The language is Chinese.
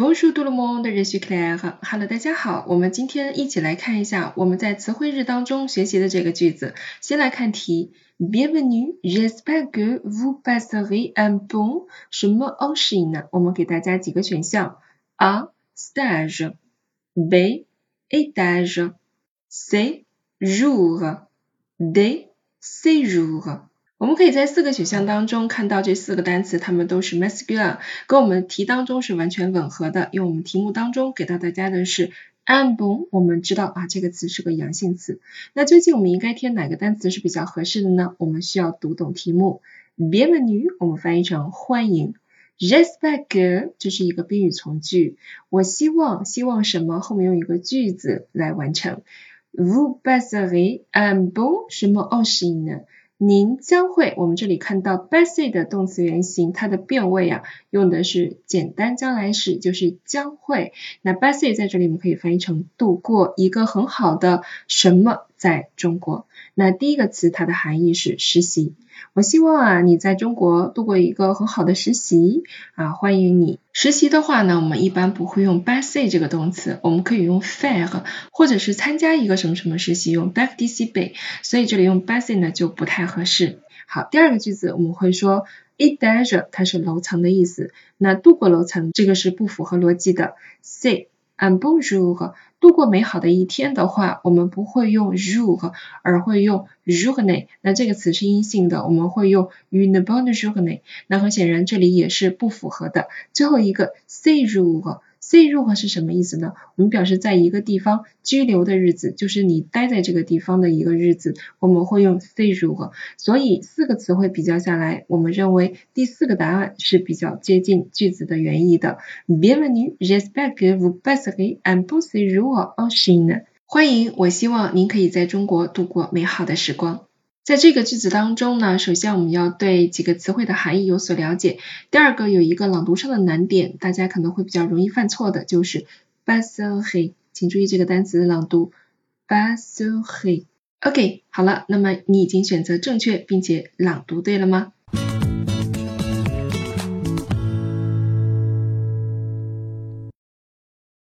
Bonjour tout le monde, je suis Claire. Hello，大家好，我们今天一起来看一下我们在词汇日当中学习的这个句子。先来看题，Bienvenue, j'espère que vous passerez un bon 什么 en Chine？我们给大家几个选项：A stage, B étage, C jour, D séjour。我们可以在四个选项当中看到这四个单词，它们都是 masculine，跟我们题当中是完全吻合的。因为我们题目当中给到大家的是 ambon，我们知道啊这个词是个阳性词。那究竟我们应该填哪个单词是比较合适的呢？我们需要读懂题目。Bienvenue，我们翻译成欢迎。J'espère，这是一个宾语从句，我希望，希望什么？后面用一个句子来完成。Vous passerez un bon 什么 en Chine？您将会，我们这里看到 passer 的动词原形，它的变位啊，用的是简单将来时，就是将会。那 passer 在这里我们可以翻译成度过一个很好的什么在中国。那第一个词它的含义是实习。我希望啊你在中国度过一个很好的实习啊，欢迎你。实习的话呢，我们一般不会用 passer 这个动词，我们可以用 faire，或者是参加一个什么什么实习用 b a c k d i c i p e 所以这里用 passer 呢就不太合适。好，第二个句子我们会说 i t a g e 它是楼层的意思，那度过楼层这个是不符合逻辑的。C'est un bon jour。度过美好的一天的话，我们不会用 jour，而会用 j o u r n e。那这个词是阴性的，我们会用 une bonne journée。那很显然这里也是不符合的。最后一个 s e j o u r。C 入和是什么意思呢？我们表示在一个地方居留的日子，就是你待在这个地方的一个日子，我们会用 C 入和。所以四个词汇比较下来，我们认为第四个答案是比较接近句子的原意的。Bienvenue, j'espère que vous passerez un bon séjour en Chine。欢迎，我希望您可以在中国度过美好的时光。在这个句子当中呢，首先我们要对几个词汇的含义有所了解。第二个有一个朗读上的难点，大家可能会比较容易犯错的，就是巴西请注意这个单词的朗读巴西。OK，好了，那么你已经选择正确并且朗读对了吗？